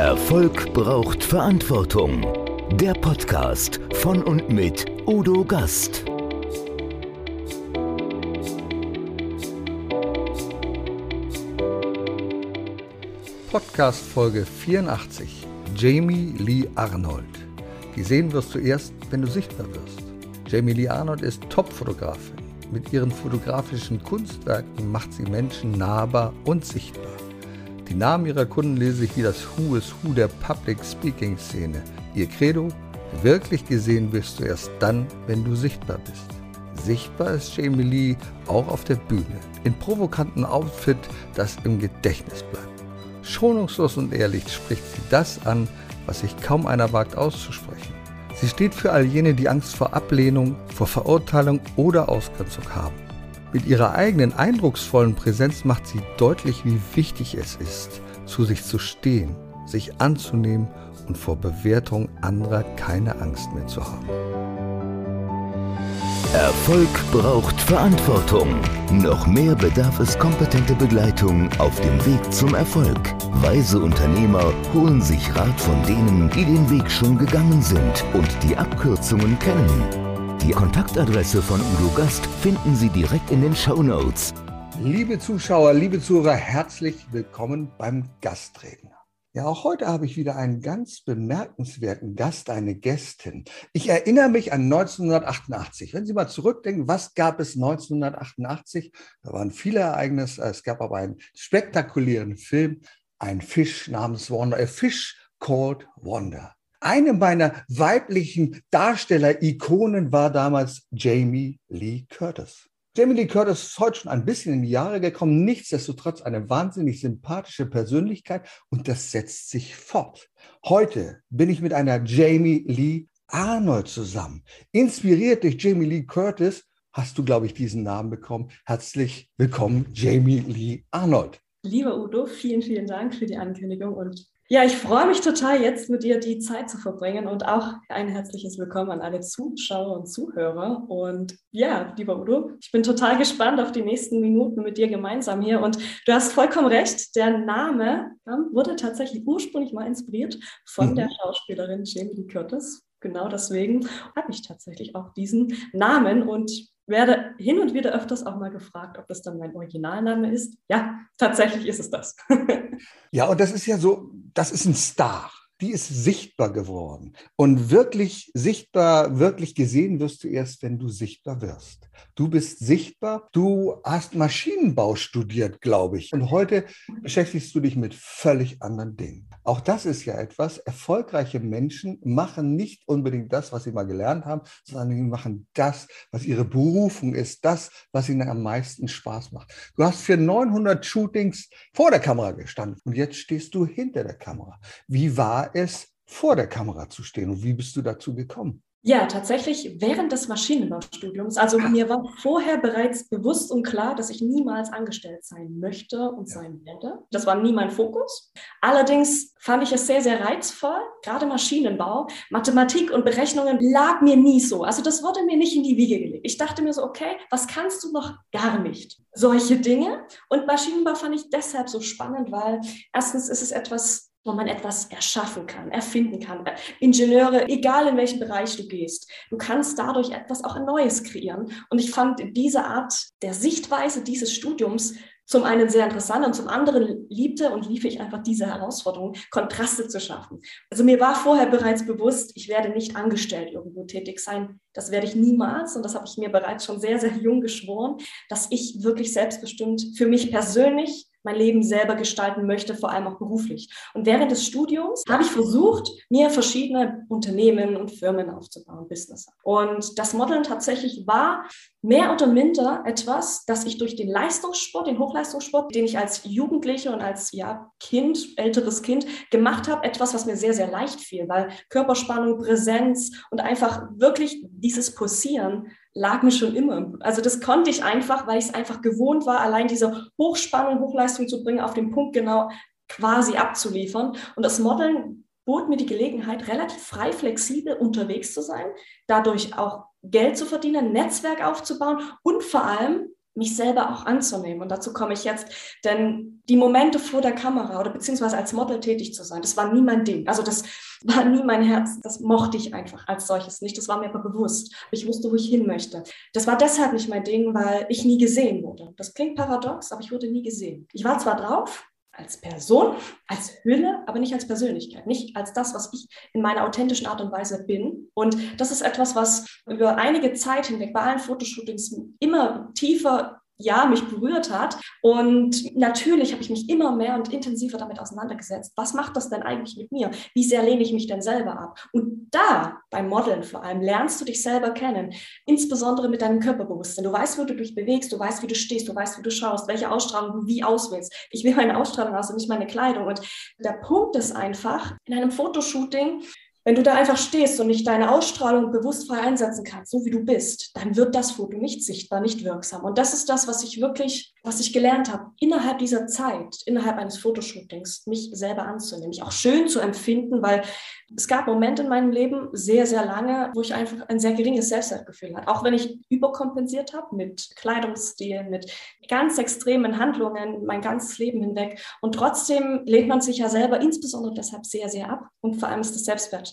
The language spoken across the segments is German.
Erfolg braucht Verantwortung. Der Podcast von und mit Udo Gast. Podcast Folge 84. Jamie Lee Arnold. Gesehen wirst du erst, wenn du sichtbar wirst. Jamie Lee Arnold ist Top-Fotografin. Mit ihren fotografischen Kunstwerken macht sie Menschen nahbar und sichtbar. Die Namen ihrer Kunden lese ich wie das Who is Who der Public Speaking Szene. Ihr Credo, wirklich gesehen wirst du erst dann, wenn du sichtbar bist. Sichtbar ist Jamie Lee auch auf der Bühne, in provokanten Outfit, das im Gedächtnis bleibt. Schonungslos und ehrlich spricht sie das an, was sich kaum einer wagt auszusprechen. Sie steht für all jene, die Angst vor Ablehnung, vor Verurteilung oder Ausgrenzung haben. Mit ihrer eigenen eindrucksvollen Präsenz macht sie deutlich, wie wichtig es ist, zu sich zu stehen, sich anzunehmen und vor Bewertung anderer keine Angst mehr zu haben. Erfolg braucht Verantwortung. Noch mehr bedarf es kompetente Begleitung auf dem Weg zum Erfolg. Weise Unternehmer holen sich Rat von denen, die den Weg schon gegangen sind und die Abkürzungen kennen. Die Kontaktadresse von Udo Gast finden Sie direkt in den Show Notes. Liebe Zuschauer, liebe Zuhörer, herzlich willkommen beim Gastredner. Ja, auch heute habe ich wieder einen ganz bemerkenswerten Gast, eine Gästin. Ich erinnere mich an 1988. Wenn Sie mal zurückdenken, was gab es 1988? Da waren viele Ereignisse. Es gab aber einen spektakulären Film, ein Fisch namens Wonder, a Fish called Wonder. Eine meiner weiblichen Darsteller-Ikonen war damals Jamie Lee Curtis. Jamie Lee Curtis ist heute schon ein bisschen in die Jahre gekommen, nichtsdestotrotz eine wahnsinnig sympathische Persönlichkeit und das setzt sich fort. Heute bin ich mit einer Jamie Lee Arnold zusammen. Inspiriert durch Jamie Lee Curtis hast du, glaube ich, diesen Namen bekommen. Herzlich willkommen, Jamie Lee Arnold. Lieber Udo, vielen, vielen Dank für die Ankündigung und ja, ich freue mich total, jetzt mit dir die Zeit zu verbringen und auch ein herzliches Willkommen an alle Zuschauer und Zuhörer. Und ja, lieber Udo, ich bin total gespannt auf die nächsten Minuten mit dir gemeinsam hier. Und du hast vollkommen recht, der Name wurde tatsächlich ursprünglich mal inspiriert von mhm. der Schauspielerin Jamie Lee Curtis. Genau deswegen habe ich tatsächlich auch diesen Namen und werde hin und wieder öfters auch mal gefragt, ob das dann mein Originalname ist. Ja, tatsächlich ist es das. ja, und das ist ja so, das ist ein Star die ist sichtbar geworden. Und wirklich sichtbar, wirklich gesehen wirst du erst, wenn du sichtbar wirst. Du bist sichtbar, du hast Maschinenbau studiert, glaube ich. Und heute beschäftigst du dich mit völlig anderen Dingen. Auch das ist ja etwas, erfolgreiche Menschen machen nicht unbedingt das, was sie mal gelernt haben, sondern sie machen das, was ihre Berufung ist, das, was ihnen am meisten Spaß macht. Du hast für 900 Shootings vor der Kamera gestanden und jetzt stehst du hinter der Kamera. Wie war es, vor der Kamera zu stehen und wie bist du dazu gekommen? Ja, tatsächlich während des Maschinenbaustudiums. Also Ach. mir war vorher bereits bewusst und klar, dass ich niemals angestellt sein möchte und ja. sein werde. Das war nie mein Fokus. Allerdings fand ich es sehr, sehr reizvoll. Gerade Maschinenbau, Mathematik und Berechnungen lag mir nie so. Also das wurde mir nicht in die Wiege gelegt. Ich dachte mir so, okay, was kannst du noch gar nicht? Solche Dinge. Und Maschinenbau fand ich deshalb so spannend, weil erstens ist es etwas wo man etwas erschaffen kann, erfinden kann. Ingenieure, egal in welchen Bereich du gehst, du kannst dadurch etwas auch Neues kreieren. Und ich fand diese Art der Sichtweise dieses Studiums zum einen sehr interessant und zum anderen liebte und lief ich einfach diese Herausforderung, Kontraste zu schaffen. Also mir war vorher bereits bewusst, ich werde nicht angestellt irgendwo tätig sein. Das werde ich niemals und das habe ich mir bereits schon sehr, sehr jung geschworen, dass ich wirklich selbstbestimmt für mich persönlich mein Leben selber gestalten möchte, vor allem auch beruflich. Und während des Studiums habe ich versucht, mir verschiedene Unternehmen und Firmen aufzubauen, Business. Und das Modeln tatsächlich war mehr oder minder etwas, das ich durch den Leistungssport, den Hochleistungssport, den ich als Jugendliche und als ja, Kind, älteres Kind gemacht habe, etwas, was mir sehr, sehr leicht fiel, weil Körperspannung, Präsenz und einfach wirklich dieses Pulsieren lag mir schon immer. Also das konnte ich einfach, weil ich es einfach gewohnt war, allein diese Hochspannung, Hochleistung zu bringen, auf den Punkt genau quasi abzuliefern. Und das Modeln bot mir die Gelegenheit, relativ frei, flexibel unterwegs zu sein, dadurch auch Geld zu verdienen, Netzwerk aufzubauen und vor allem mich selber auch anzunehmen. Und dazu komme ich jetzt, denn die Momente vor der Kamera oder beziehungsweise als Model tätig zu sein, das war nie mein Ding. Also das war nie mein Herz. Das mochte ich einfach als solches nicht. Das war mir aber bewusst. Ich wusste, wo ich hin möchte. Das war deshalb nicht mein Ding, weil ich nie gesehen wurde. Das klingt paradox, aber ich wurde nie gesehen. Ich war zwar drauf, als Person, als Hülle, aber nicht als Persönlichkeit, nicht als das, was ich in meiner authentischen Art und Weise bin. Und das ist etwas, was über einige Zeit hinweg bei allen Fotoshootings immer tiefer ja, mich berührt hat. Und natürlich habe ich mich immer mehr und intensiver damit auseinandergesetzt. Was macht das denn eigentlich mit mir? Wie sehr lehne ich mich denn selber ab? Und da, beim Modeln vor allem, lernst du dich selber kennen, insbesondere mit deinem Körperbewusstsein. Du weißt, wo du dich bewegst, du weißt, wie du stehst, du weißt, wie du schaust, welche Ausstrahlung du wie auswählst. Ich will meine Ausstrahlung aus und nicht meine Kleidung. Und der Punkt ist einfach, in einem Fotoshooting wenn du da einfach stehst und nicht deine Ausstrahlung bewusst frei einsetzen kannst, so wie du bist, dann wird das Foto nicht sichtbar, nicht wirksam. Und das ist das, was ich wirklich, was ich gelernt habe, innerhalb dieser Zeit, innerhalb eines Fotoshootings, mich selber anzunehmen, mich auch schön zu empfinden, weil es gab Momente in meinem Leben, sehr, sehr lange, wo ich einfach ein sehr geringes Selbstwertgefühl hatte. Auch wenn ich überkompensiert habe mit Kleidungsstil, mit ganz extremen Handlungen mein ganzes Leben hinweg. Und trotzdem lehnt man sich ja selber insbesondere deshalb sehr, sehr ab. Und vor allem ist das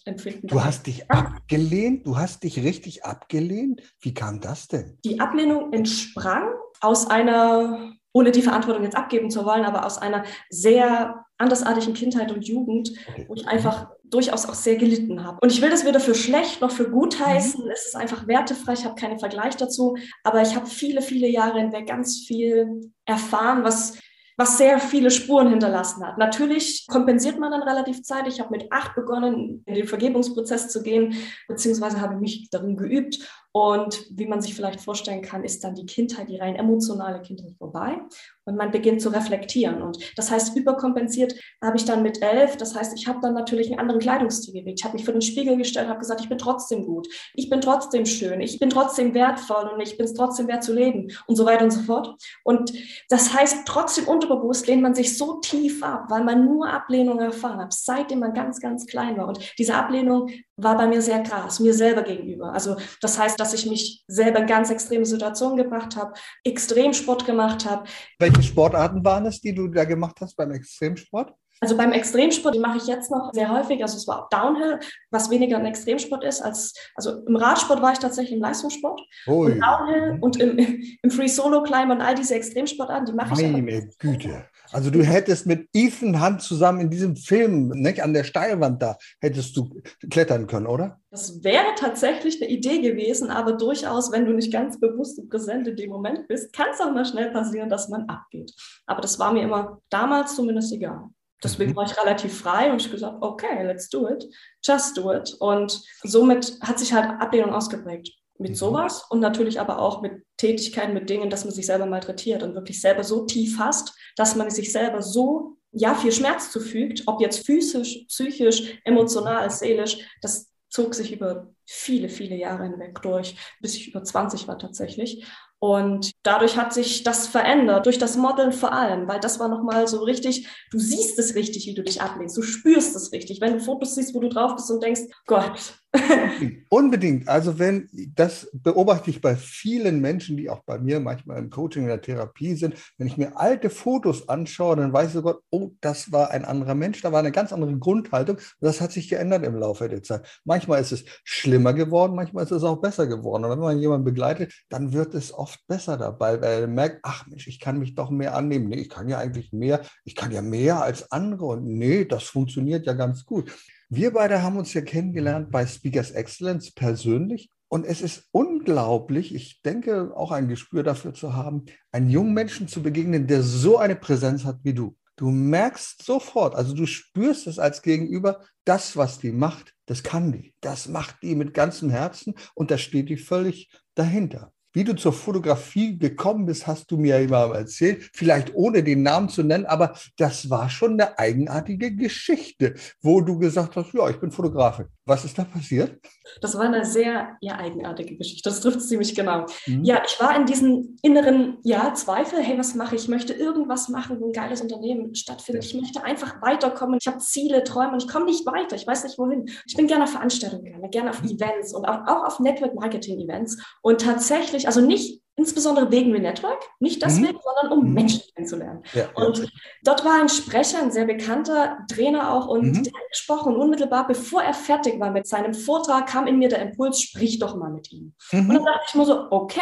Selbstwertempfinden. Du hast dich abgelehnt? Du hast dich richtig abgelehnt? Wie kam das denn? Die Ablehnung entsprang aus einer ohne die Verantwortung jetzt abgeben zu wollen, aber aus einer sehr andersartigen Kindheit und Jugend, wo ich einfach durchaus auch sehr gelitten habe. Und ich will das weder für schlecht noch für gut heißen. Mhm. Es ist einfach wertefrei, ich habe keinen Vergleich dazu, aber ich habe viele, viele Jahre hinweg ganz viel erfahren, was was sehr viele Spuren hinterlassen hat. Natürlich kompensiert man dann relativ zeitig. Ich habe mit acht begonnen, in den Vergebungsprozess zu gehen, beziehungsweise habe mich darin geübt und wie man sich vielleicht vorstellen kann, ist dann die Kindheit, die rein emotionale Kindheit vorbei und man beginnt zu reflektieren. Und das heißt, überkompensiert habe ich dann mit elf. Das heißt, ich habe dann natürlich einen anderen Kleidungsstil gewählt. Ich habe mich vor den Spiegel gestellt, habe gesagt, ich bin trotzdem gut, ich bin trotzdem schön, ich bin trotzdem wertvoll und ich bin es trotzdem wert zu leben und so weiter und so fort. Und das heißt, trotzdem unterbewusst lehnt man sich so tief ab, weil man nur Ablehnung erfahren hat, seitdem man ganz, ganz klein war. Und diese Ablehnung war bei mir sehr krass, mir selber gegenüber. Also das heißt, dass ich mich selber in ganz extreme Situationen gebracht habe, Extremsport gemacht habe. Welche Sportarten waren es, die du da gemacht hast beim Extremsport? Also beim Extremsport, die mache ich jetzt noch sehr häufig. Also es war auch Downhill, was weniger ein Extremsport ist als, also im Radsport war ich tatsächlich im Leistungssport. Ui. Und Downhill und im, im Free Solo Climb und all diese Extremsportarten, die mache ich. Meine Güte. Also du hättest mit Ethan Hunt zusammen in diesem Film, nicht, an der Steilwand da, hättest du klettern können, oder? Das wäre tatsächlich eine Idee gewesen, aber durchaus, wenn du nicht ganz bewusst und präsent in dem Moment bist, kann es auch mal schnell passieren, dass man abgeht. Aber das war mir immer damals zumindest egal. Deswegen mhm. war ich relativ frei und ich gesagt, okay, let's do it, just do it. Und somit hat sich halt Ablehnung ausgeprägt mit mhm. sowas und natürlich aber auch mit Tätigkeiten, mit Dingen, dass man sich selber malträtiert und wirklich selber so tief hasst, dass man sich selber so ja viel Schmerz zufügt, ob jetzt physisch, psychisch, emotional, seelisch, das zog sich über viele, viele Jahre hinweg durch, bis ich über 20 war tatsächlich. Und dadurch hat sich das verändert, durch das Modeln vor allem, weil das war nochmal so richtig, du siehst es richtig, wie du dich ablehnst, du spürst es richtig. Wenn du Fotos siehst, wo du drauf bist und denkst, Gott, Unbedingt. Also wenn, das beobachte ich bei vielen Menschen, die auch bei mir manchmal im Coaching, in der Therapie sind. Wenn ich mir alte Fotos anschaue, dann weiß ich Gott, oh, das war ein anderer Mensch, da war eine ganz andere Grundhaltung. Das hat sich geändert im Laufe der Zeit. Manchmal ist es schlimmer geworden, manchmal ist es auch besser geworden. Und wenn man jemanden begleitet, dann wird es oft besser dabei, weil er merkt, ach Mensch, ich kann mich doch mehr annehmen. Nee, ich kann ja eigentlich mehr, ich kann ja mehr als andere. Und nee, das funktioniert ja ganz gut. Wir beide haben uns ja kennengelernt bei Speakers Excellence persönlich. Und es ist unglaublich, ich denke auch ein Gespür dafür zu haben, einen jungen Menschen zu begegnen, der so eine Präsenz hat wie du. Du merkst sofort, also du spürst es als Gegenüber, das, was die macht, das kann die. Das macht die mit ganzem Herzen und da steht die völlig dahinter. Wie du zur Fotografie gekommen bist, hast du mir immer erzählt, vielleicht ohne den Namen zu nennen, aber das war schon eine eigenartige Geschichte, wo du gesagt hast, ja, ich bin Fotografin. Was ist da passiert? Das war eine sehr ja, eigenartige Geschichte. Das trifft ziemlich genau. Mhm. Ja, ich war in diesem inneren ja, Zweifel, hey, was mache ich? Ich möchte irgendwas machen, wo ein geiles Unternehmen stattfindet. Ich möchte einfach weiterkommen. Ich habe Ziele, Träume und ich komme nicht weiter. Ich weiß nicht wohin. Ich bin gerne auf Veranstaltungen, gerne, gerne auf mhm. Events und auch, auch auf Network Marketing Events. Und tatsächlich, also nicht insbesondere wegen Network, nicht deswegen, mhm. sondern um mhm. Menschen kennenzulernen. Ja, und ja. dort war ein Sprecher, ein sehr bekannter Trainer auch, und mhm. der hat gesprochen und unmittelbar, bevor er fertig war mit seinem Vortrag, kam in mir der Impuls, sprich doch mal mit ihm. Mhm. Und dann dachte ich mir so, okay,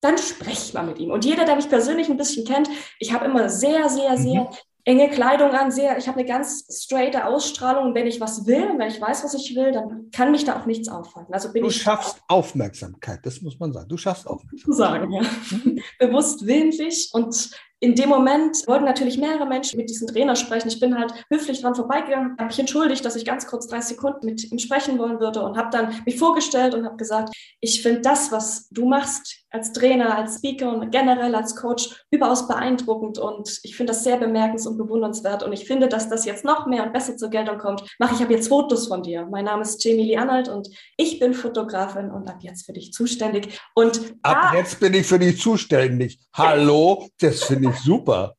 dann sprech mal mit ihm. Und jeder, der mich persönlich ein bisschen kennt, ich habe immer sehr, sehr, sehr mhm enge Kleidung an, sehr, ich habe eine ganz straighte Ausstrahlung. wenn ich was will, wenn ich weiß, was ich will, dann kann mich da auch nichts aufhalten. Also bin du ich schaffst Aufmerksamkeit, das muss man sagen. Du schaffst Aufmerksamkeit. Sagen, ja. Mhm. Bewusst willentlich und in dem Moment wollten natürlich mehrere Menschen mit diesem Trainer sprechen. Ich bin halt höflich dran vorbeigegangen, habe mich entschuldigt, dass ich ganz kurz 30 Sekunden mit ihm sprechen wollen würde und habe dann mich vorgestellt und habe gesagt, ich finde das, was du machst als Trainer, als Speaker und generell als Coach überaus beeindruckend und ich finde das sehr bemerkens- und bewundernswert und ich finde, dass das jetzt noch mehr und besser zur Geltung kommt. Mache ich ab jetzt Fotos von dir. Mein Name ist Jamie Lee Arnold und ich bin Fotografin und ab jetzt für dich zuständig. Und ab jetzt bin ich für dich zuständig. Hallo, das finde ich ich super.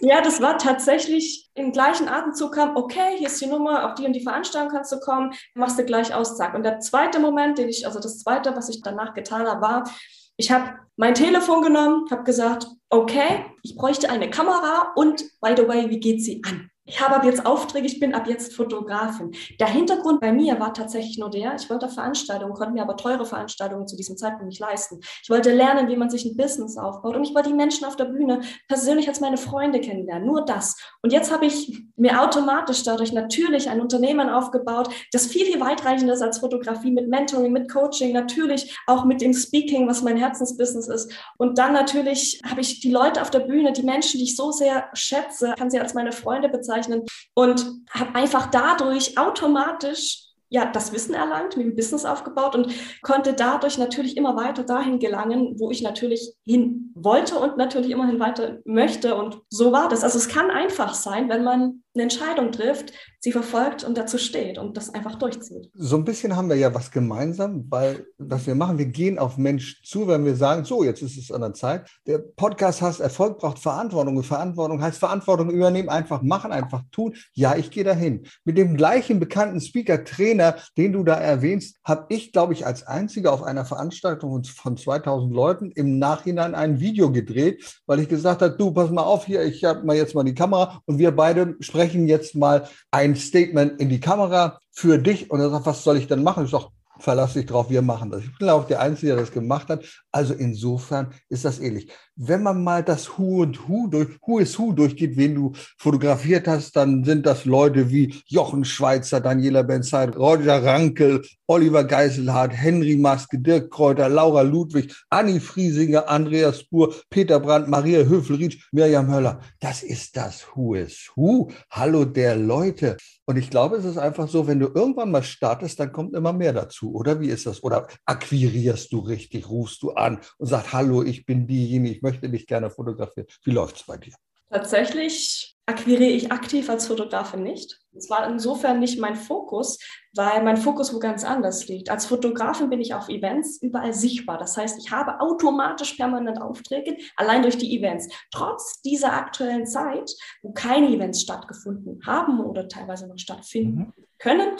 Ja, das war tatsächlich im gleichen Atemzug kam, okay, hier ist die Nummer, auf die und die Veranstaltung kannst du kommen, machst du gleich aus, zack. Und der zweite Moment, den ich, also das zweite, was ich danach getan habe, war, ich habe mein Telefon genommen, habe gesagt, okay, ich bräuchte eine Kamera und by the way, wie geht sie an? Ich habe ab jetzt Aufträge, ich bin ab jetzt Fotografin. Der Hintergrund bei mir war tatsächlich nur der, ich wollte Veranstaltungen, konnte mir aber teure Veranstaltungen zu diesem Zeitpunkt nicht leisten. Ich wollte lernen, wie man sich ein Business aufbaut und ich wollte die Menschen auf der Bühne persönlich als meine Freunde kennenlernen. Nur das. Und jetzt habe ich mir automatisch dadurch natürlich ein Unternehmen aufgebaut, das viel, viel weitreichender ist als Fotografie mit Mentoring, mit Coaching, natürlich auch mit dem Speaking, was mein Herzensbusiness ist. Und dann natürlich habe ich die Leute auf der Bühne, die Menschen, die ich so sehr schätze, kann sie als meine Freunde bezeichnen bezeichnen und habe einfach dadurch automatisch ja, das Wissen erlangt, mir ein Business aufgebaut und konnte dadurch natürlich immer weiter dahin gelangen, wo ich natürlich hin wollte und natürlich immerhin weiter möchte. Und so war das. Also es kann einfach sein, wenn man eine Entscheidung trifft, sie verfolgt und dazu steht und das einfach durchzieht. So ein bisschen haben wir ja was gemeinsam, weil was wir machen, wir gehen auf Menschen zu, wenn wir sagen, so, jetzt ist es an der Zeit. Der Podcast heißt, Erfolg braucht Verantwortung Verantwortung heißt Verantwortung übernehmen, einfach machen, einfach tun. Ja, ich gehe dahin. Mit dem gleichen bekannten Speaker, Trainer, den du da erwähnst, habe ich, glaube ich, als einziger auf einer Veranstaltung von 2000 Leuten im Nachhinein ein Video gedreht, weil ich gesagt habe, du, pass mal auf hier, ich habe mal jetzt mal die Kamera und wir beide sprechen jetzt mal ein Statement in die Kamera für dich und er sagt, was soll ich denn machen? Ich sage, verlass dich drauf, wir machen das. Ich bin auch der Einzige, der das gemacht hat. Also insofern ist das ähnlich. Wenn man mal das Who und Who durch, Who is Who durchgeht, wen du fotografiert hast, dann sind das Leute wie Jochen Schweizer, Daniela Benzeit, Roger Rankel, Oliver Geiselhardt, Henry Maske, Dirk Kräuter, Laura Ludwig, Anni Friesinger, Andreas Spur, Peter Brandt, Maria Höfel-Rietsch, Mirjam Höller. Das ist das Who is Who. Hallo der Leute. Und ich glaube, es ist einfach so, wenn du irgendwann mal startest, dann kommt immer mehr dazu, oder? Wie ist das? Oder akquirierst du richtig, rufst du an und sagst, hallo, ich bin diejenige, ich möchte dich gerne fotografieren. Wie läuft es bei dir? Tatsächlich akquiriere ich aktiv als Fotografin nicht. Es war insofern nicht mein Fokus, weil mein Fokus wo ganz anders liegt. Als Fotografin bin ich auf Events überall sichtbar. Das heißt, ich habe automatisch permanent Aufträge, allein durch die Events. Trotz dieser aktuellen Zeit, wo keine Events stattgefunden haben oder teilweise noch stattfinden mhm. können,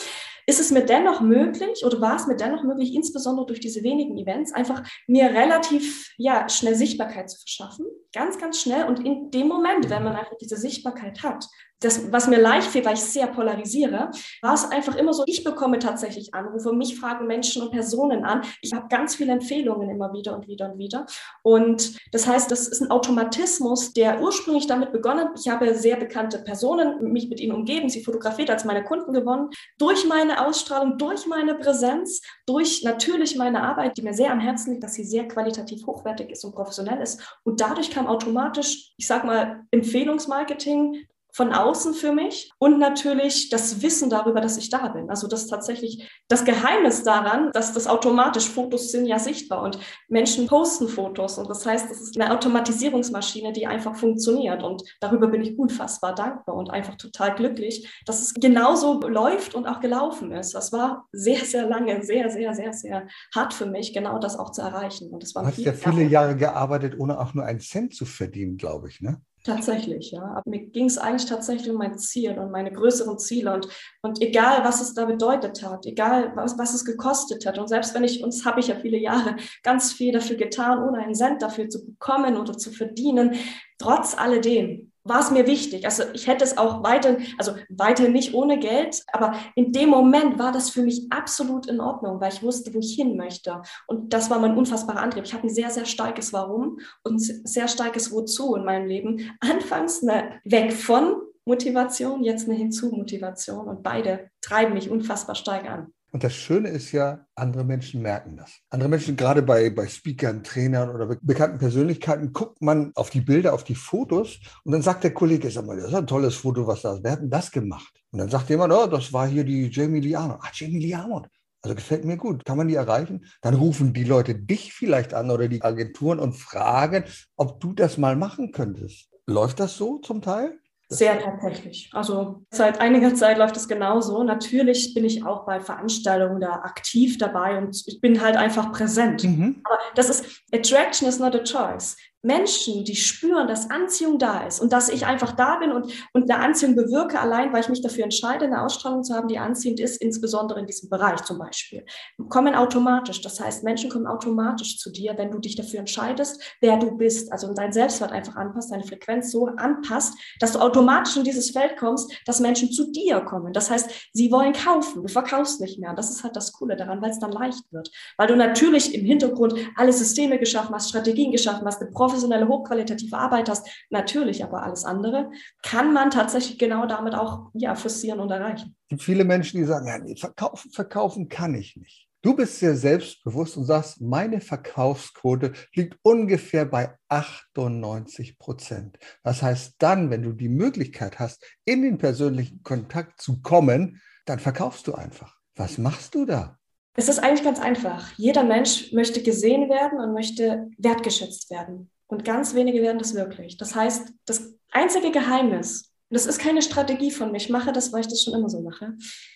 ist es mir dennoch möglich oder war es mir dennoch möglich, insbesondere durch diese wenigen Events, einfach mir relativ ja, schnell Sichtbarkeit zu verschaffen. Ganz, ganz schnell. Und in dem Moment, wenn man einfach diese Sichtbarkeit hat, das, was mir leicht fiel, weil ich sehr polarisiere, war es einfach immer so, ich bekomme tatsächlich Anrufe, mich fragen Menschen und Personen an. Ich habe ganz viele Empfehlungen immer wieder und wieder und wieder. Und das heißt, das ist ein Automatismus, der ursprünglich damit begonnen hat. Ich habe sehr bekannte Personen, mich mit ihnen umgeben, sie fotografiert als meine Kunden gewonnen. Durch meine Ausstrahlung, durch meine Präsenz, durch natürlich meine Arbeit, die mir sehr am Herzen liegt, dass sie sehr qualitativ hochwertig ist und professionell ist. Und dadurch kam automatisch, ich sag mal, Empfehlungsmarketing, von außen für mich und natürlich das Wissen darüber, dass ich da bin. Also das ist tatsächlich das Geheimnis daran, dass das automatisch Fotos sind ja sichtbar und Menschen posten Fotos und das heißt, das ist eine Automatisierungsmaschine, die einfach funktioniert und darüber bin ich unfassbar dankbar und einfach total glücklich, dass es genauso läuft und auch gelaufen ist. Das war sehr, sehr lange, sehr, sehr, sehr, sehr hart für mich, genau das auch zu erreichen. Und das war du hast ja viele Jahre gearbeitet, ohne auch nur einen Cent zu verdienen, glaube ich, ne? Tatsächlich, ja. Aber mir ging es eigentlich tatsächlich um mein Ziel und meine größeren Ziele. Und, und egal, was es da bedeutet hat, egal, was, was es gekostet hat. Und selbst wenn ich, uns habe ich ja viele Jahre ganz viel dafür getan, ohne einen Cent dafür zu bekommen oder zu verdienen, trotz alledem war es mir wichtig. Also ich hätte es auch weiter, also weiter nicht ohne Geld, aber in dem Moment war das für mich absolut in Ordnung, weil ich wusste, wo ich hin möchte. Und das war mein unfassbarer Antrieb. Ich habe ein sehr, sehr starkes Warum und sehr starkes Wozu in meinem Leben. Anfangs eine weg von Motivation, jetzt eine Hinzu-Motivation und beide treiben mich unfassbar stark an. Und das Schöne ist ja, andere Menschen merken das. Andere Menschen, gerade bei, bei Speakern, Trainern oder bekannten Persönlichkeiten, guckt man auf die Bilder, auf die Fotos und dann sagt der Kollege, sag mal, das ist ein tolles Foto, was da ist. Wer hat denn das gemacht? Und dann sagt jemand, oh, das war hier die Jamie Lee. Ah, Jamie Lee. Also gefällt mir gut. Kann man die erreichen? Dann rufen die Leute dich vielleicht an oder die Agenturen und fragen, ob du das mal machen könntest. Läuft das so zum Teil? Sehr tatsächlich. Also seit einiger Zeit läuft es genauso. Natürlich bin ich auch bei Veranstaltungen da aktiv dabei und ich bin halt einfach präsent. Mhm. Aber das ist, Attraction is not a choice. Menschen, die spüren, dass Anziehung da ist und dass ich einfach da bin und, und eine Anziehung bewirke, allein weil ich mich dafür entscheide, eine Ausstrahlung zu haben, die anziehend ist, insbesondere in diesem Bereich zum Beispiel, kommen automatisch. Das heißt, Menschen kommen automatisch zu dir, wenn du dich dafür entscheidest, wer du bist. Also dein Selbstwert einfach anpasst, deine Frequenz so anpasst, dass du automatisch in dieses Feld kommst, dass Menschen zu dir kommen. Das heißt, sie wollen kaufen, du verkaufst nicht mehr. Das ist halt das Coole daran, weil es dann leicht wird. Weil du natürlich im Hintergrund alle Systeme geschaffen hast, Strategien geschaffen hast, eine professionelle, hochqualitative Arbeit hast, natürlich, aber alles andere kann man tatsächlich genau damit auch ja, forcieren und erreichen. Es gibt viele Menschen, die sagen, ja, nee, verkaufen, verkaufen kann ich nicht. Du bist sehr selbstbewusst und sagst, meine Verkaufsquote liegt ungefähr bei 98 Prozent. Das heißt, dann, wenn du die Möglichkeit hast, in den persönlichen Kontakt zu kommen, dann verkaufst du einfach. Was machst du da? Es ist eigentlich ganz einfach. Jeder Mensch möchte gesehen werden und möchte wertgeschätzt werden. Und ganz wenige werden das wirklich. Das heißt, das einzige Geheimnis, und das ist keine Strategie von mir, ich mache das, weil ich das schon immer so mache.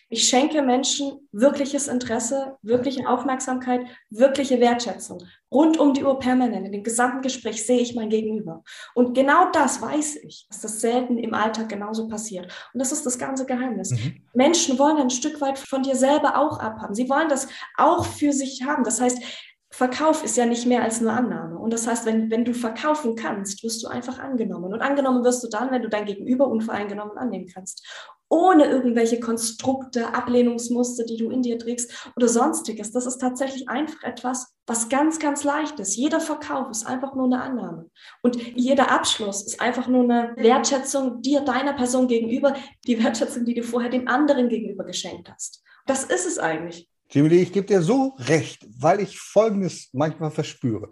Ich schenke Menschen wirkliches Interesse, wirkliche Aufmerksamkeit, wirkliche Wertschätzung. Rund um die Uhr permanent. In dem gesamten Gespräch sehe ich mein Gegenüber. Und genau das weiß ich, dass das selten im Alltag genauso passiert. Und das ist das ganze Geheimnis. Mhm. Menschen wollen ein Stück weit von dir selber auch abhaben. Sie wollen das auch für sich haben. Das heißt, Verkauf ist ja nicht mehr als nur Annahme. Und das heißt, wenn, wenn du verkaufen kannst, wirst du einfach angenommen. Und angenommen wirst du dann, wenn du dein Gegenüber unvoreingenommen annehmen kannst. Ohne irgendwelche Konstrukte, Ablehnungsmuster, die du in dir trägst oder sonstiges. Das ist tatsächlich einfach etwas, was ganz, ganz leicht ist. Jeder Verkauf ist einfach nur eine Annahme. Und jeder Abschluss ist einfach nur eine Wertschätzung dir, deiner Person gegenüber, die Wertschätzung, die du vorher dem anderen gegenüber geschenkt hast. Das ist es eigentlich. Jimmy, ich gebe dir so recht, weil ich Folgendes manchmal verspüre.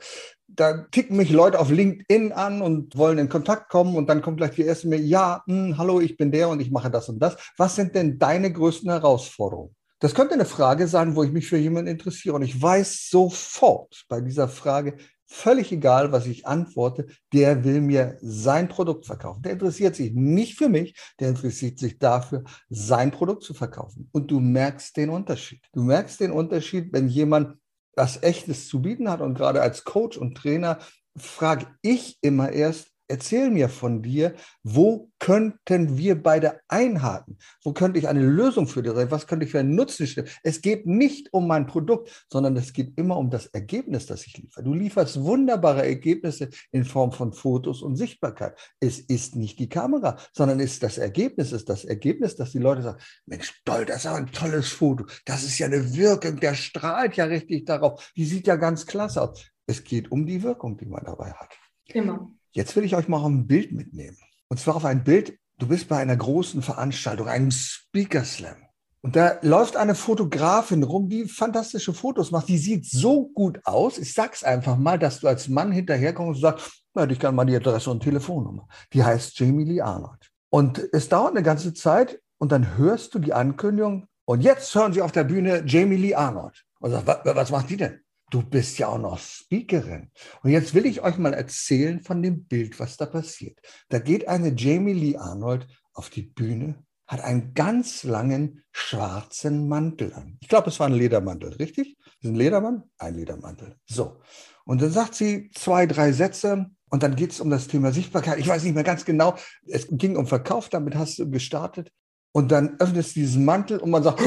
Da ticken mich Leute auf LinkedIn an und wollen in Kontakt kommen und dann kommt gleich die erste Mail, ja, mh, hm, hallo, ich bin der und ich mache das und das. Was sind denn deine größten Herausforderungen? Das könnte eine Frage sein, wo ich mich für jemanden interessiere. Und ich weiß sofort bei dieser Frage, völlig egal, was ich antworte, der will mir sein Produkt verkaufen. Der interessiert sich nicht für mich, der interessiert sich dafür, sein Produkt zu verkaufen. Und du merkst den Unterschied. Du merkst den Unterschied, wenn jemand was Echtes zu bieten hat. Und gerade als Coach und Trainer frage ich immer erst, erzähl mir von dir, wo könnten wir beide einhaken? Wo könnte ich eine Lösung für dich sein? Was könnte ich für einen Nutzen stellen? Es geht nicht um mein Produkt, sondern es geht immer um das Ergebnis, das ich liefere. Du lieferst wunderbare Ergebnisse in Form von Fotos und Sichtbarkeit. Es ist nicht die Kamera, sondern es ist das Ergebnis, es ist das Ergebnis, dass die Leute sagen, Mensch, toll, das ist aber ein tolles Foto. Das ist ja eine Wirkung, der strahlt ja richtig darauf. Die sieht ja ganz klasse aus. Es geht um die Wirkung, die man dabei hat. Immer. Jetzt will ich euch mal ein Bild mitnehmen. Und zwar auf ein Bild, du bist bei einer großen Veranstaltung, einem Speaker Slam. Und da läuft eine Fotografin rum, die fantastische Fotos macht. Die sieht so gut aus. Ich sag's einfach mal, dass du als Mann hinterherkommst und sagst, na, ich kann mal die Adresse und Telefonnummer. Die heißt Jamie Lee Arnold. Und es dauert eine ganze Zeit und dann hörst du die Ankündigung und jetzt hören sie auf der Bühne Jamie Lee Arnold. Und sagst, was, was macht die denn? Du bist ja auch noch Speakerin. Und jetzt will ich euch mal erzählen von dem Bild, was da passiert. Da geht eine Jamie Lee Arnold auf die Bühne, hat einen ganz langen schwarzen Mantel an. Ich glaube, es war ein Ledermantel, richtig? Ist ein Ledermann? Ein Ledermantel. So. Und dann sagt sie zwei, drei Sätze Und dann geht es um das Thema Sichtbarkeit. Ich weiß nicht mehr ganz genau. Es ging um Verkauf, damit hast du gestartet. Und dann öffnest du diesen Mantel und man sagt,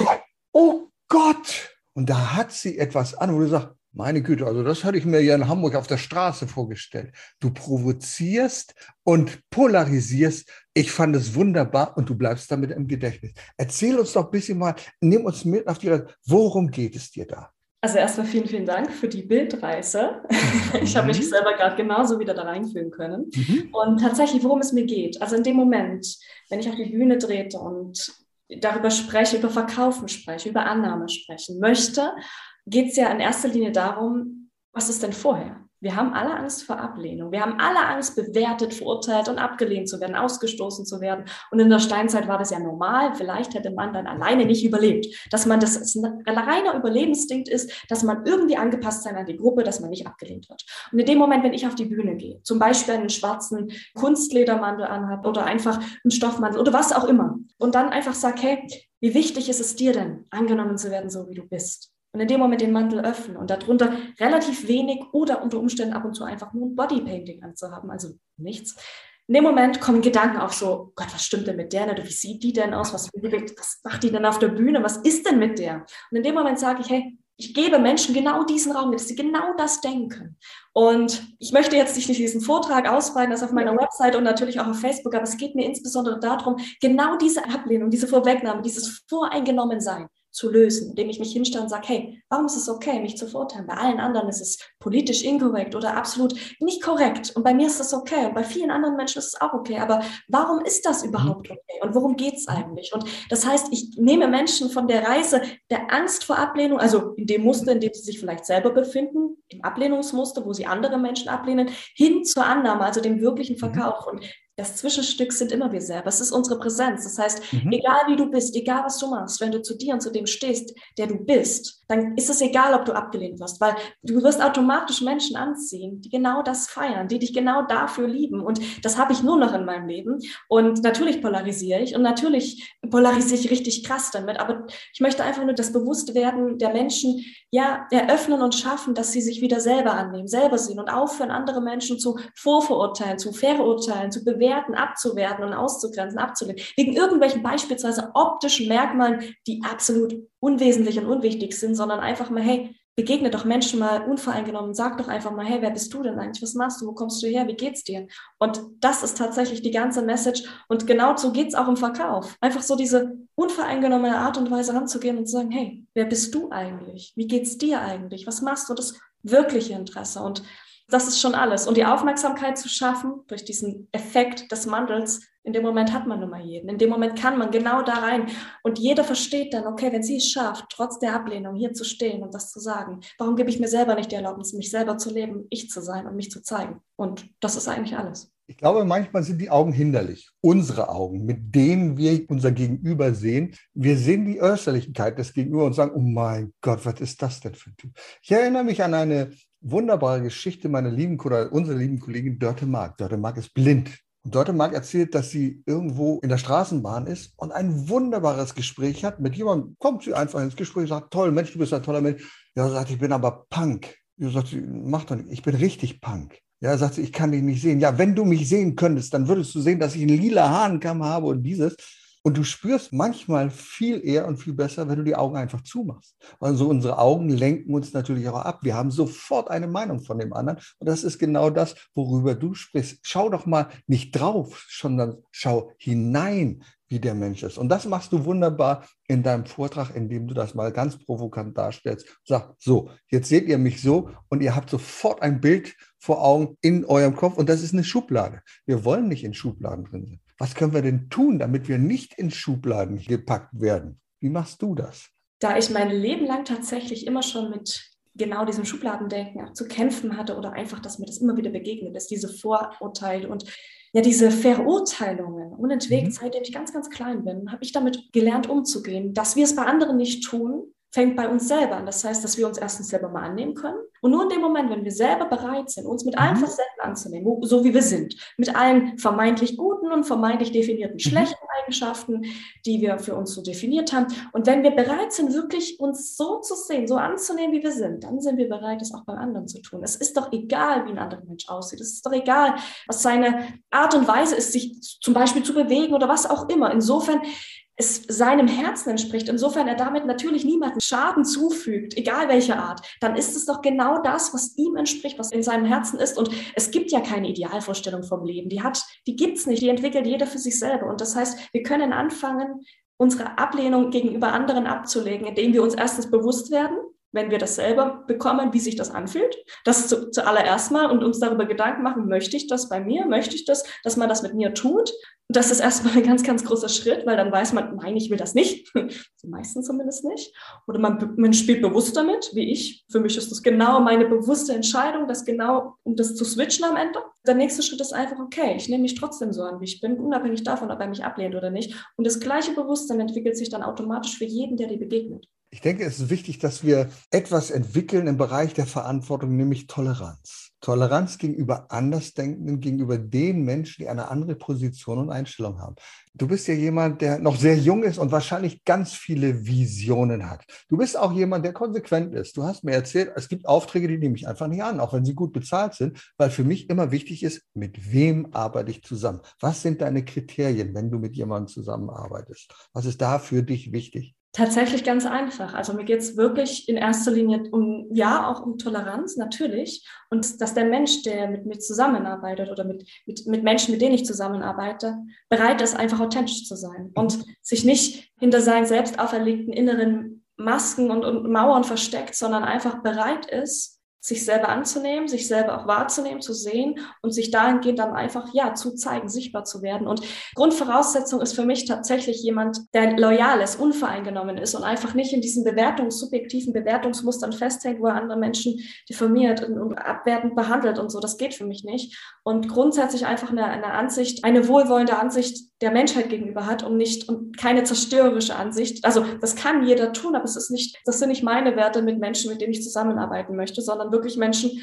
oh Gott! Und da hat sie etwas an, wo du sagst, meine Güte, also das hatte ich mir ja in Hamburg auf der Straße vorgestellt. Du provozierst und polarisierst. Ich fand es wunderbar und du bleibst damit im Gedächtnis. Erzähl uns doch ein bisschen mal, nimm uns mit auf die Reise. Worum geht es dir da? Also erstmal vielen, vielen Dank für die Bildreise. Ich habe mich mhm. selber gerade genauso wieder da reinfühlen können. Mhm. Und tatsächlich, worum es mir geht. Also in dem Moment, wenn ich auf die Bühne trete und darüber spreche, über Verkaufen spreche, über Annahme sprechen möchte, geht es ja in erster Linie darum, was ist denn vorher? Wir haben alle Angst vor Ablehnung. Wir haben alle Angst, bewertet, verurteilt und abgelehnt zu werden, ausgestoßen zu werden. Und in der Steinzeit war das ja normal. Vielleicht hätte man dann alleine nicht überlebt. Dass man das ein reiner Überlebensinstinkt ist, dass man irgendwie angepasst sein an die Gruppe, dass man nicht abgelehnt wird. Und in dem Moment, wenn ich auf die Bühne gehe, zum Beispiel einen schwarzen Kunstledermantel anhabe oder einfach einen Stoffmantel oder was auch immer, und dann einfach sage, hey, wie wichtig ist es dir denn, angenommen zu werden, so wie du bist? Und in dem Moment den Mantel öffnen und darunter relativ wenig oder unter Umständen ab und zu einfach nur ein Bodypainting anzuhaben, also nichts. In dem Moment kommen Gedanken auf so, Gott, was stimmt denn mit der Oder Wie sieht die denn aus? Was, was macht die denn auf der Bühne? Was ist denn mit der? Und in dem Moment sage ich, hey, ich gebe Menschen genau diesen Raum, dass sie genau das denken. Und ich möchte jetzt nicht diesen Vortrag ausbreiten, das auf meiner Website und natürlich auch auf Facebook, aber es geht mir insbesondere darum, genau diese Ablehnung, diese Vorwegnahme, dieses Voreingenommensein zu lösen, indem ich mich hinstelle und sage, hey, warum ist es okay, mich zu verurteilen? Bei allen anderen ist es politisch inkorrekt oder absolut nicht korrekt. Und bei mir ist das okay. Und bei vielen anderen Menschen ist es auch okay. Aber warum ist das überhaupt mhm. okay? Und worum geht es eigentlich? Und das heißt, ich nehme Menschen von der Reise der Angst vor Ablehnung, also in dem Muster, in dem sie sich vielleicht selber befinden, im Ablehnungsmuster, wo sie andere Menschen ablehnen, hin zur Annahme, also dem wirklichen mhm. Verkauf. Und das Zwischenstück sind immer wir selber. Es ist unsere Präsenz. Das heißt, mhm. egal wie du bist, egal was du machst, wenn du zu dir und zu dem stehst, der du bist, dann ist es egal, ob du abgelehnt wirst, weil du wirst automatisch Menschen anziehen, die genau das feiern, die dich genau dafür lieben. Und das habe ich nur noch in meinem Leben. Und natürlich polarisiere ich und natürlich polarisiere ich richtig krass damit. Aber ich möchte einfach nur das Bewusstwerden der Menschen, ja, eröffnen und schaffen, dass sie sich wieder selber annehmen, selber sehen und aufhören, andere Menschen zu vorverurteilen, zu verurteilen, zu bewerten bewerten, abzuwerten und auszugrenzen, abzulehnen, wegen irgendwelchen beispielsweise optischen Merkmalen, die absolut unwesentlich und unwichtig sind, sondern einfach mal, hey, begegne doch Menschen mal unvoreingenommen, sag doch einfach mal, hey, wer bist du denn eigentlich? Was machst du? Wo kommst du her? Wie geht's dir? Und das ist tatsächlich die ganze Message. Und genau so geht's auch im Verkauf. Einfach so diese unvoreingenommene Art und Weise ranzugehen und zu sagen, hey, wer bist du eigentlich? Wie geht's dir eigentlich? Was machst du? Das wirkliche Interesse. Und das ist schon alles. Und die Aufmerksamkeit zu schaffen durch diesen Effekt des Mantels, in dem Moment hat man nun mal jeden. In dem Moment kann man genau da rein. Und jeder versteht dann, okay, wenn sie es schafft, trotz der Ablehnung hier zu stehen und das zu sagen, warum gebe ich mir selber nicht die Erlaubnis, mich selber zu leben, ich zu sein und mich zu zeigen? Und das ist eigentlich alles. Ich glaube, manchmal sind die Augen hinderlich. Unsere Augen, mit denen wir unser Gegenüber sehen. Wir sehen die Äußerlichkeit des Gegenüber und sagen, oh mein Gott, was ist das denn für ein Typ? Ich erinnere mich an eine wunderbare Geschichte meiner lieben oder unserer lieben Kollegin Dörte Mark. Dörte Mark ist blind. Und Dörte Mark erzählt, dass sie irgendwo in der Straßenbahn ist und ein wunderbares Gespräch hat mit jemandem. Kommt sie einfach ins Gespräch sagt, toll, Mensch, du bist ein toller Mensch. Ja, sagt, ich bin aber Punk. Ja, sagt sie, mach doch nicht, ich bin richtig Punk. Ja, sagt sie, ich kann dich nicht sehen. Ja, wenn du mich sehen könntest, dann würdest du sehen, dass ich einen lila Hahnkamm habe und dieses. Und du spürst manchmal viel eher und viel besser, wenn du die Augen einfach zumachst. Also unsere Augen lenken uns natürlich auch ab. Wir haben sofort eine Meinung von dem anderen. Und das ist genau das, worüber du sprichst. Schau doch mal nicht drauf, sondern schau hinein, wie der Mensch ist. Und das machst du wunderbar in deinem Vortrag, indem du das mal ganz provokant darstellst. Sag, so, jetzt seht ihr mich so und ihr habt sofort ein Bild vor Augen in eurem Kopf und das ist eine Schublade. Wir wollen nicht in Schubladen drin sein. Was können wir denn tun, damit wir nicht in Schubladen gepackt werden? Wie machst du das? Da ich mein Leben lang tatsächlich immer schon mit genau diesem Schubladendenken zu kämpfen hatte oder einfach, dass mir das immer wieder begegnet ist, diese Vorurteile und ja, diese Verurteilungen unentwegt, mhm. seitdem ich ganz, ganz klein bin, habe ich damit gelernt umzugehen, dass wir es bei anderen nicht tun, fängt bei uns selber an. Das heißt, dass wir uns erstens selber mal annehmen können. Und nur in dem Moment, wenn wir selber bereit sind, uns mit allen mhm. Facetten anzunehmen, so wie wir sind, mit allen vermeintlich guten und vermeintlich definierten mhm. schlechten Eigenschaften, die wir für uns so definiert haben. Und wenn wir bereit sind, wirklich uns so zu sehen, so anzunehmen, wie wir sind, dann sind wir bereit, es auch beim anderen zu tun. Es ist doch egal, wie ein anderer Mensch aussieht. Es ist doch egal, was seine Art und Weise ist, sich zum Beispiel zu bewegen oder was auch immer. Insofern es seinem Herzen entspricht, insofern er damit natürlich niemandem Schaden zufügt, egal welche Art, dann ist es doch genau das, was ihm entspricht, was in seinem Herzen ist. Und es gibt ja keine Idealvorstellung vom Leben. Die hat, die gibt's nicht. Die entwickelt jeder für sich selber. Und das heißt, wir können anfangen, unsere Ablehnung gegenüber anderen abzulegen, indem wir uns erstens bewusst werden, wenn wir das selber bekommen, wie sich das anfühlt. Das zu, zuallererst mal und uns darüber Gedanken machen, möchte ich das bei mir? Möchte ich das, dass man das mit mir tut? Das ist erstmal ein ganz, ganz großer Schritt, weil dann weiß man, nein, ich will das nicht. Die meisten zumindest nicht. Oder man, man spielt bewusst damit, wie ich. Für mich ist das genau meine bewusste Entscheidung, das genau, um das zu switchen am Ende. Der nächste Schritt ist einfach, okay, ich nehme mich trotzdem so an, wie ich bin, unabhängig davon, ob er mich ablehnt oder nicht. Und das gleiche Bewusstsein entwickelt sich dann automatisch für jeden, der dir begegnet. Ich denke, es ist wichtig, dass wir etwas entwickeln im Bereich der Verantwortung, nämlich Toleranz. Toleranz gegenüber Andersdenkenden, gegenüber den Menschen, die eine andere Position und Einstellung haben. Du bist ja jemand, der noch sehr jung ist und wahrscheinlich ganz viele Visionen hat. Du bist auch jemand, der konsequent ist. Du hast mir erzählt, es gibt Aufträge, die nehme ich einfach nicht an, auch wenn sie gut bezahlt sind, weil für mich immer wichtig ist, mit wem arbeite ich zusammen? Was sind deine Kriterien, wenn du mit jemandem zusammenarbeitest? Was ist da für dich wichtig? Tatsächlich ganz einfach. Also mir geht es wirklich in erster Linie um, ja, auch um Toleranz, natürlich. Und dass der Mensch, der mit mir zusammenarbeitet oder mit, mit, mit Menschen, mit denen ich zusammenarbeite, bereit ist, einfach authentisch zu sein und sich nicht hinter seinen selbst auferlegten inneren Masken und, und Mauern versteckt, sondern einfach bereit ist, sich selber anzunehmen, sich selber auch wahrzunehmen, zu sehen und sich dahingehend dann einfach, ja, zu zeigen, sichtbar zu werden. Und Grundvoraussetzung ist für mich tatsächlich jemand, der loyal ist, unvoreingenommen ist und einfach nicht in diesen Bewertungs-, subjektiven Bewertungsmustern festhängt, wo er andere Menschen diffamiert und, abwertend behandelt und so. Das geht für mich nicht. Und grundsätzlich einfach eine, eine Ansicht, eine wohlwollende Ansicht der Menschheit gegenüber hat und nicht, und keine zerstörerische Ansicht. Also, das kann jeder tun, aber es ist nicht, das sind nicht meine Werte mit Menschen, mit denen ich zusammenarbeiten möchte, sondern wirklich Menschen,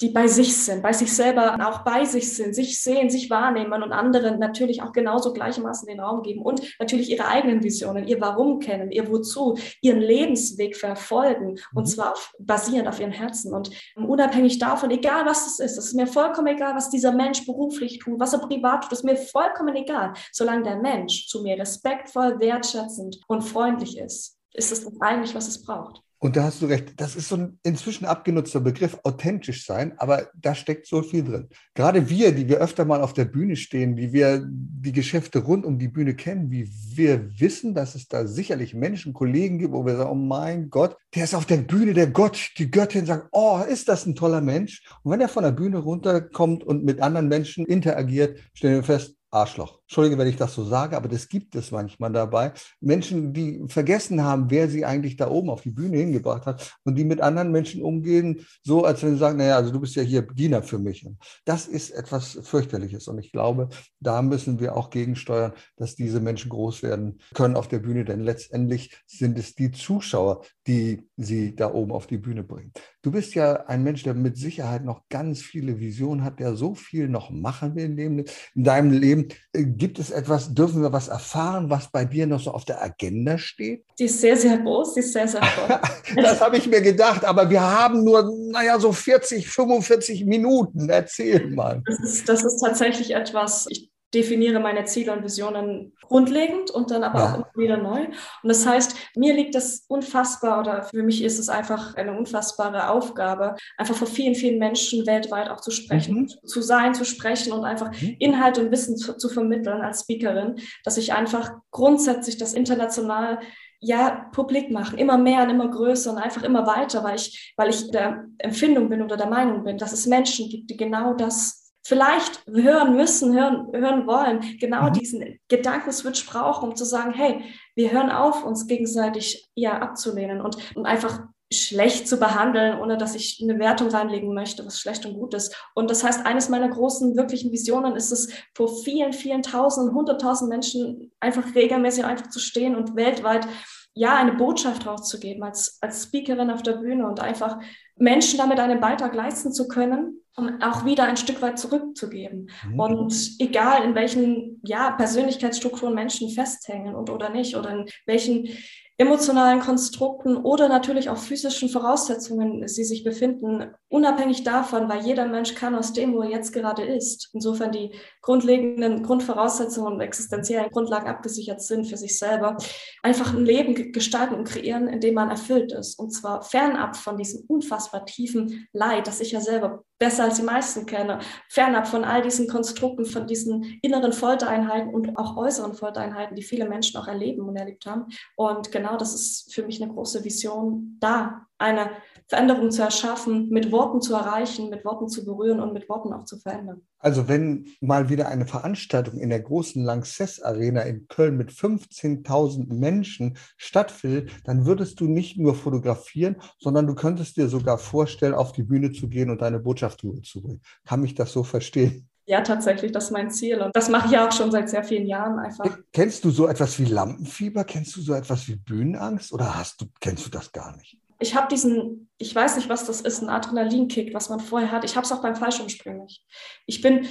die bei sich sind, bei sich selber auch bei sich sind, sich sehen, sich wahrnehmen und anderen natürlich auch genauso gleichermaßen den Raum geben und natürlich ihre eigenen Visionen, ihr Warum kennen, ihr Wozu, ihren Lebensweg verfolgen und mhm. zwar auf, basierend auf ihren Herzen und unabhängig davon, egal was es ist, es ist mir vollkommen egal, was dieser Mensch beruflich tut, was er privat tut, ist mir vollkommen egal, solange der Mensch zu mir respektvoll, wertschätzend und freundlich ist, ist es eigentlich, was es braucht. Und da hast du recht, das ist so ein inzwischen abgenutzter Begriff, authentisch sein, aber da steckt so viel drin. Gerade wir, die wir öfter mal auf der Bühne stehen, wie wir die Geschäfte rund um die Bühne kennen, wie wir wissen, dass es da sicherlich Menschen, Kollegen gibt, wo wir sagen, oh mein Gott, der ist auf der Bühne, der Gott, die Göttin sagt, oh, ist das ein toller Mensch. Und wenn er von der Bühne runterkommt und mit anderen Menschen interagiert, stellen wir fest, Arschloch. Entschuldige, wenn ich das so sage, aber das gibt es manchmal dabei. Menschen, die vergessen haben, wer sie eigentlich da oben auf die Bühne hingebracht hat und die mit anderen Menschen umgehen, so als wenn sie sagen, naja, also du bist ja hier Diener für mich. Das ist etwas fürchterliches und ich glaube, da müssen wir auch gegensteuern, dass diese Menschen groß werden können auf der Bühne, denn letztendlich sind es die Zuschauer, die sie da oben auf die Bühne bringen. Du bist ja ein Mensch, der mit Sicherheit noch ganz viele Visionen hat, der so viel noch machen will in deinem Leben. Gibt es etwas, dürfen wir was erfahren, was bei dir noch so auf der Agenda steht? Die ist sehr, sehr groß, die ist sehr, sehr groß. das habe ich mir gedacht, aber wir haben nur, naja, so 40, 45 Minuten. Erzähl mal. Das ist, das ist tatsächlich etwas, ich definiere meine Ziele und Visionen grundlegend und dann aber ja. auch immer wieder neu. Und das heißt, mir liegt das unfassbar oder für mich ist es einfach eine unfassbare Aufgabe, einfach vor vielen, vielen Menschen weltweit auch zu sprechen, mhm. zu sein, zu sprechen und einfach mhm. Inhalt und Wissen zu, zu vermitteln als Speakerin, dass ich einfach grundsätzlich das international ja, publik machen, immer mehr und immer größer und einfach immer weiter, weil ich, weil ich der Empfindung bin oder der Meinung bin, dass es Menschen gibt, die genau das vielleicht hören müssen, hören, hören wollen, genau mhm. diesen Gedankenswitch brauchen, um zu sagen, hey, wir hören auf, uns gegenseitig ja abzulehnen und, und einfach schlecht zu behandeln, ohne dass ich eine Wertung reinlegen möchte, was schlecht und gut ist. Und das heißt, eines meiner großen wirklichen Visionen ist es, vor vielen, vielen Tausenden, hunderttausend Menschen einfach regelmäßig einfach zu stehen und weltweit ja, eine Botschaft rauszugeben als, als Speakerin auf der Bühne und einfach Menschen damit einen Beitrag leisten zu können, um auch wieder ein Stück weit zurückzugeben. Mhm. Und egal in welchen ja, Persönlichkeitsstrukturen Menschen festhängen und oder nicht, oder in welchen emotionalen Konstrukten oder natürlich auch physischen Voraussetzungen sie sich befinden, unabhängig davon, weil jeder Mensch kann aus dem, wo er jetzt gerade ist. Insofern die grundlegenden Grundvoraussetzungen und existenziellen Grundlagen abgesichert sind für sich selber, einfach ein Leben gestalten und kreieren, in dem man erfüllt ist. Und zwar fernab von diesem unfassbar tiefen Leid, das ich ja selber besser als die meisten kenne, fernab von all diesen Konstrukten, von diesen inneren Foltereinheiten und auch äußeren Foltereinheiten, die viele Menschen auch erleben und erlebt haben. Und genau das ist für mich eine große Vision, da eine Veränderung zu erschaffen, mit Worten zu erreichen, mit Worten zu berühren und mit Worten auch zu verändern. Also wenn mal wieder eine Veranstaltung in der großen Lanxess Arena in Köln mit 15.000 Menschen stattfindet, dann würdest du nicht nur fotografieren, sondern du könntest dir sogar vorstellen, auf die Bühne zu gehen und deine Botschaft rüberzubringen. Kann ich das so verstehen? Ja, tatsächlich, das ist mein Ziel. Und das mache ich ja auch schon seit sehr vielen Jahren einfach. Kennst du so etwas wie Lampenfieber? Kennst du so etwas wie Bühnenangst? Oder hast du, kennst du das gar nicht? Ich habe diesen, ich weiß nicht, was das ist, ein Adrenalinkick, was man vorher hat. Ich habe es auch beim Fallschirmspringen nicht. Ich bin.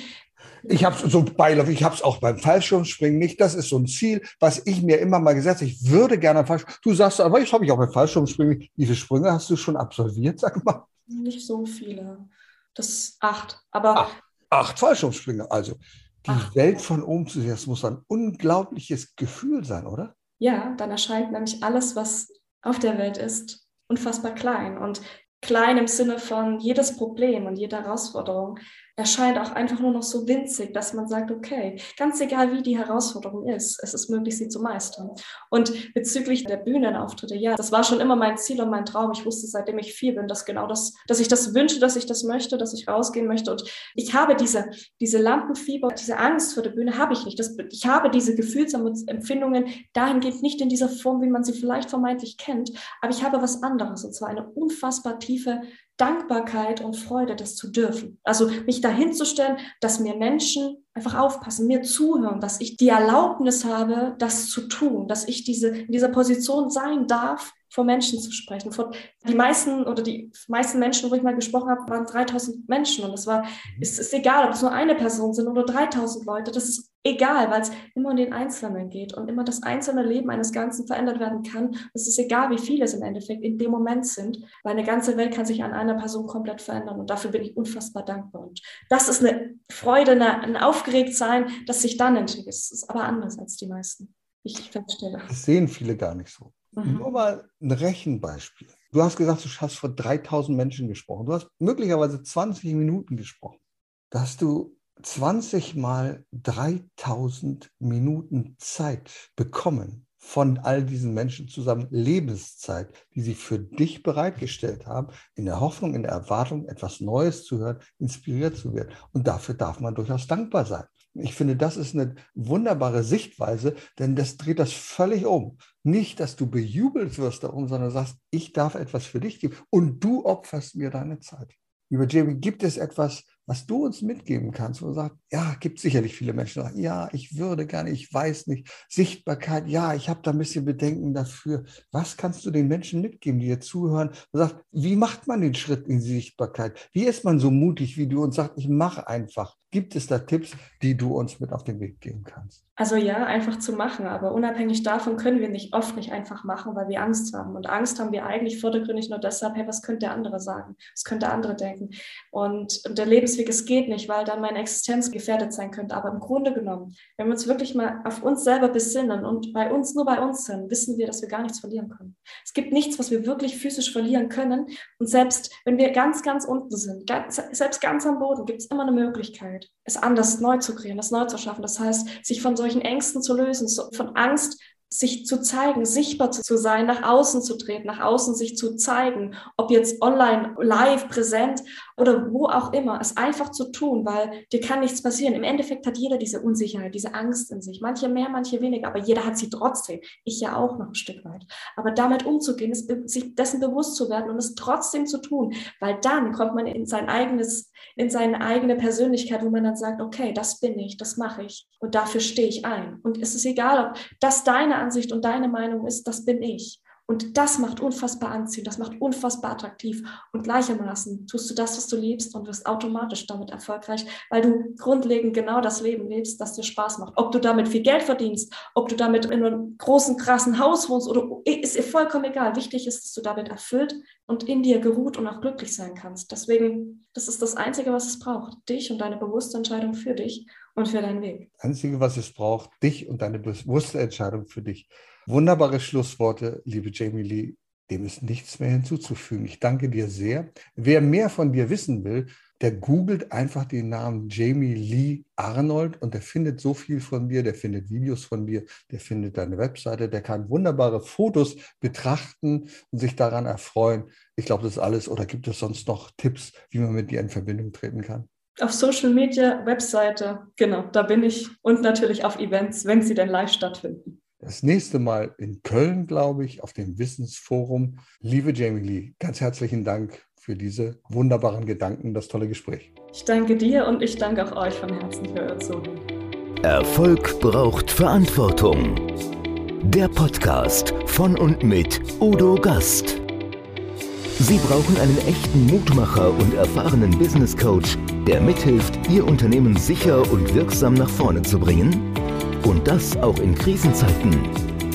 Ich habe so beiläufig, ich habe es auch beim Fallschirmspringen nicht. Das ist so ein Ziel, was ich mir immer mal gesetzt habe. Ich würde gerne Fallschirm. Du sagst, aber ich habe ich auch beim Fallschirmspringen. Wie viele Sprünge hast du schon absolviert, sag mal? Nicht so viele. Das ist acht. Aber acht, acht Fallschirmsprünge. Also die acht. Welt von oben zu sehen, das muss ein unglaubliches Gefühl sein, oder? Ja, dann erscheint nämlich alles, was auf der Welt ist, unfassbar klein. Und klein im Sinne von jedes Problem und jede Herausforderung erscheint auch einfach nur noch so winzig, dass man sagt, okay, ganz egal wie die Herausforderung ist, es ist möglich, sie zu meistern. Und bezüglich der Bühnenauftritte, ja, das war schon immer mein Ziel und mein Traum. Ich wusste, seitdem ich vier bin, dass genau das, dass ich das wünsche, dass ich das möchte, dass ich rausgehen möchte. Und ich habe diese, diese Lampenfieber, diese Angst vor der Bühne habe ich nicht. Das, ich habe diese Gefühlsempfindungen dahingehend nicht in dieser Form, wie man sie vielleicht vermeintlich kennt, aber ich habe was anderes, und zwar eine unfassbar tiefe Dankbarkeit und Freude, das zu dürfen. Also mich dahinzustellen, dass mir Menschen einfach aufpassen, mir zuhören, dass ich die Erlaubnis habe, das zu tun, dass ich diese, in dieser Position sein darf, vor Menschen zu sprechen. Vor, die meisten oder die meisten Menschen, wo ich mal gesprochen habe, waren 3000 Menschen und es war, mhm. es ist egal, ob es nur eine Person sind oder 3000 Leute, das ist egal, weil es immer um den Einzelnen geht und immer das einzelne Leben eines Ganzen verändert werden kann. Es ist egal, wie viele es im Endeffekt in dem Moment sind, weil eine ganze Welt kann sich an einer Person komplett verändern und dafür bin ich unfassbar dankbar. Und das ist eine Freude, eine, ein Aufgeregtsein, das sich dann entwickelt. Es ist aber anders als die meisten. Ich feststelle. Das sehen viele gar nicht so. Mhm. Nur mal ein Rechenbeispiel. Du hast gesagt, du hast vor 3000 Menschen gesprochen. Du hast möglicherweise 20 Minuten gesprochen. Da hast du 20 mal 3000 Minuten Zeit bekommen von all diesen Menschen zusammen, Lebenszeit, die sie für dich bereitgestellt haben, in der Hoffnung, in der Erwartung, etwas Neues zu hören, inspiriert zu werden. Und dafür darf man durchaus dankbar sein. Ich finde, das ist eine wunderbare Sichtweise, denn das dreht das völlig um. Nicht, dass du bejubelt wirst darum, sondern sagst, ich darf etwas für dich geben und du opferst mir deine Zeit. Lieber Jamie, gibt es etwas, was du uns mitgeben kannst, wo du sagst, ja, gibt sicherlich viele Menschen, die sagen, ja, ich würde gerne, ich weiß nicht, Sichtbarkeit, ja, ich habe da ein bisschen Bedenken dafür. Was kannst du den Menschen mitgeben, die dir zuhören und sagst, wie macht man den Schritt in die Sichtbarkeit? Wie ist man so mutig wie du und sagt, ich mache einfach? Gibt es da Tipps, die du uns mit auf den Weg geben kannst? Also ja, einfach zu machen, aber unabhängig davon können wir nicht oft nicht einfach machen, weil wir Angst haben. Und Angst haben wir eigentlich vordergründig nur deshalb, hey, was könnte der andere sagen? Was könnte der andere denken? Und, und der Lebensweg, es geht nicht, weil dann meine Existenz gefährdet sein könnte. Aber im Grunde genommen, wenn wir uns wirklich mal auf uns selber besinnen und bei uns, nur bei uns sind, wissen wir, dass wir gar nichts verlieren können. Es gibt nichts, was wir wirklich physisch verlieren können. Und selbst wenn wir ganz, ganz unten sind, ganz, selbst ganz am Boden, gibt es immer eine Möglichkeit es anders neu zu kreieren, es neu zu schaffen. Das heißt, sich von solchen Ängsten zu lösen, von Angst sich zu zeigen, sichtbar zu sein, nach außen zu treten, nach außen sich zu zeigen, ob jetzt online, live, präsent oder wo auch immer, es einfach zu tun, weil dir kann nichts passieren. Im Endeffekt hat jeder diese Unsicherheit, diese Angst in sich. Manche mehr, manche weniger, aber jeder hat sie trotzdem. Ich ja auch noch ein Stück weit. Aber damit umzugehen, sich dessen bewusst zu werden und es trotzdem zu tun, weil dann kommt man in sein eigenes in seine eigene Persönlichkeit, wo man dann sagt, okay, das bin ich, das mache ich und dafür stehe ich ein. Und es ist egal, ob das deine Ansicht und deine Meinung ist, das bin ich. Und das macht unfassbar anziehend, das macht unfassbar attraktiv. Und gleichermaßen tust du das, was du liebst und wirst automatisch damit erfolgreich, weil du grundlegend genau das Leben lebst, das dir Spaß macht. Ob du damit viel Geld verdienst, ob du damit in einem großen, krassen Haus wohnst oder ist vollkommen egal. Wichtig ist, dass du damit erfüllt und in dir geruht und auch glücklich sein kannst. Deswegen, das ist das Einzige, was es braucht. Dich und deine bewusste Entscheidung für dich und für deinen Weg. Das Einzige, was es braucht, dich und deine bewusste Entscheidung für dich. Wunderbare Schlussworte, liebe Jamie Lee. Dem ist nichts mehr hinzuzufügen. Ich danke dir sehr. Wer mehr von dir wissen will, der googelt einfach den Namen Jamie Lee Arnold und der findet so viel von dir, der findet Videos von dir, der findet deine Webseite, der kann wunderbare Fotos betrachten und sich daran erfreuen. Ich glaube, das ist alles. Oder gibt es sonst noch Tipps, wie man mit dir in Verbindung treten kann? Auf Social Media, Webseite, genau, da bin ich. Und natürlich auf Events, wenn sie denn live stattfinden das nächste Mal in Köln, glaube ich, auf dem Wissensforum. Liebe Jamie Lee, ganz herzlichen Dank für diese wunderbaren Gedanken, das tolle Gespräch. Ich danke dir und ich danke auch euch von Herzen für euer Zuhören. Erfolg braucht Verantwortung. Der Podcast von und mit Udo Gast. Sie brauchen einen echten Mutmacher und erfahrenen Business Coach, der mithilft, Ihr Unternehmen sicher und wirksam nach vorne zu bringen? Und das auch in Krisenzeiten.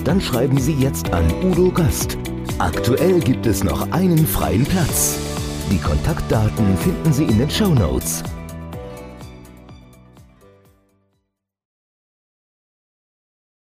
Dann schreiben Sie jetzt an Udo Gast. Aktuell gibt es noch einen freien Platz. Die Kontaktdaten finden Sie in den Show Notes.